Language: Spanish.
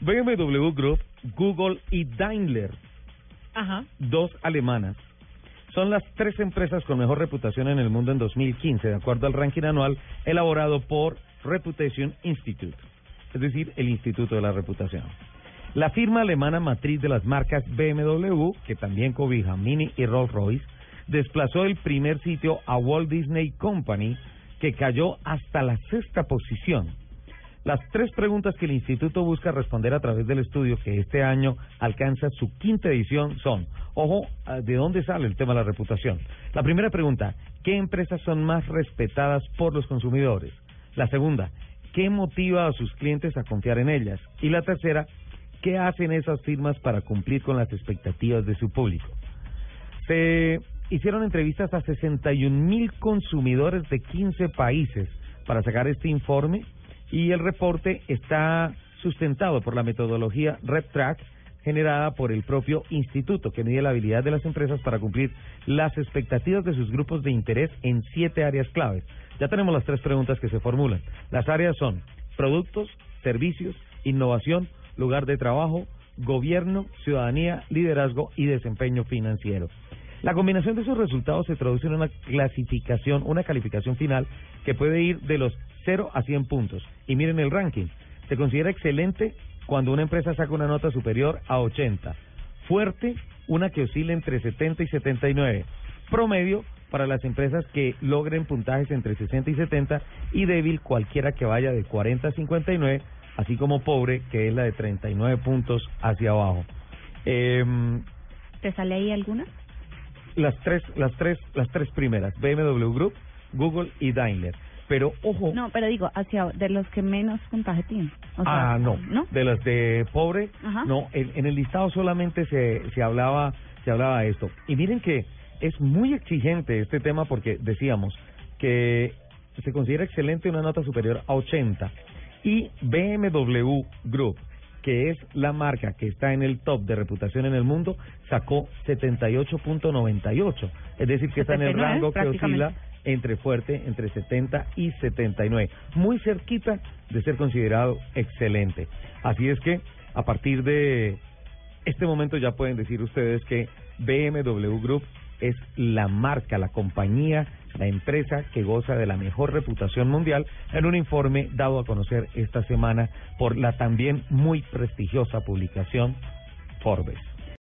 BMW Group, Google y Daimler, Ajá. dos alemanas, son las tres empresas con mejor reputación en el mundo en 2015, de acuerdo al ranking anual elaborado por Reputation Institute, es decir, el Instituto de la Reputación. La firma alemana matriz de las marcas BMW, que también cobija Mini y Rolls-Royce, desplazó el primer sitio a Walt Disney Company, que cayó hasta la sexta posición. Las tres preguntas que el instituto busca responder a través del estudio que este año alcanza su quinta edición son, ojo, ah, ¿de dónde sale el tema de la reputación? La primera pregunta, ¿qué empresas son más respetadas por los consumidores? La segunda, ¿qué motiva a sus clientes a confiar en ellas? Y la tercera, ¿qué hacen esas firmas para cumplir con las expectativas de su público? Se hicieron entrevistas a 61 mil consumidores de 15 países para sacar este informe y el reporte está sustentado por la metodología RepTrack generada por el propio instituto que mide la habilidad de las empresas para cumplir las expectativas de sus grupos de interés en siete áreas claves. Ya tenemos las tres preguntas que se formulan. Las áreas son productos, servicios, innovación, lugar de trabajo, gobierno, ciudadanía, liderazgo y desempeño financiero. La combinación de esos resultados se traduce en una clasificación, una calificación final que puede ir de los 0 a 100 puntos. Y miren el ranking. Se considera excelente cuando una empresa saca una nota superior a 80. Fuerte, una que oscila entre 70 y 79. Promedio para las empresas que logren puntajes entre 60 y 70 y débil cualquiera que vaya de 40 a 59, así como pobre que es la de 39 puntos hacia abajo. Eh, ¿Te sale ahí alguna? Las tres, las tres, las tres primeras, BMW Group, Google y Daimler. Pero ojo, No, pero digo, hacia de los que menos puntaje tienen. O sea, ah, no, ¿No? de las de pobre, Ajá. no, en, en el listado solamente se, se hablaba, se hablaba de esto. Y miren que es muy exigente este tema porque decíamos que se considera excelente una nota superior a 80 y BMW Group que es la marca que está en el top de reputación en el mundo, sacó 78.98. Es decir, que está en el 79, rango que oscila entre fuerte, entre 70 y 79. Muy cerquita de ser considerado excelente. Así es que, a partir de este momento ya pueden decir ustedes que BMW Group es la marca, la compañía, la empresa que goza de la mejor reputación mundial en un informe dado a conocer esta semana por la también muy prestigiosa publicación Forbes.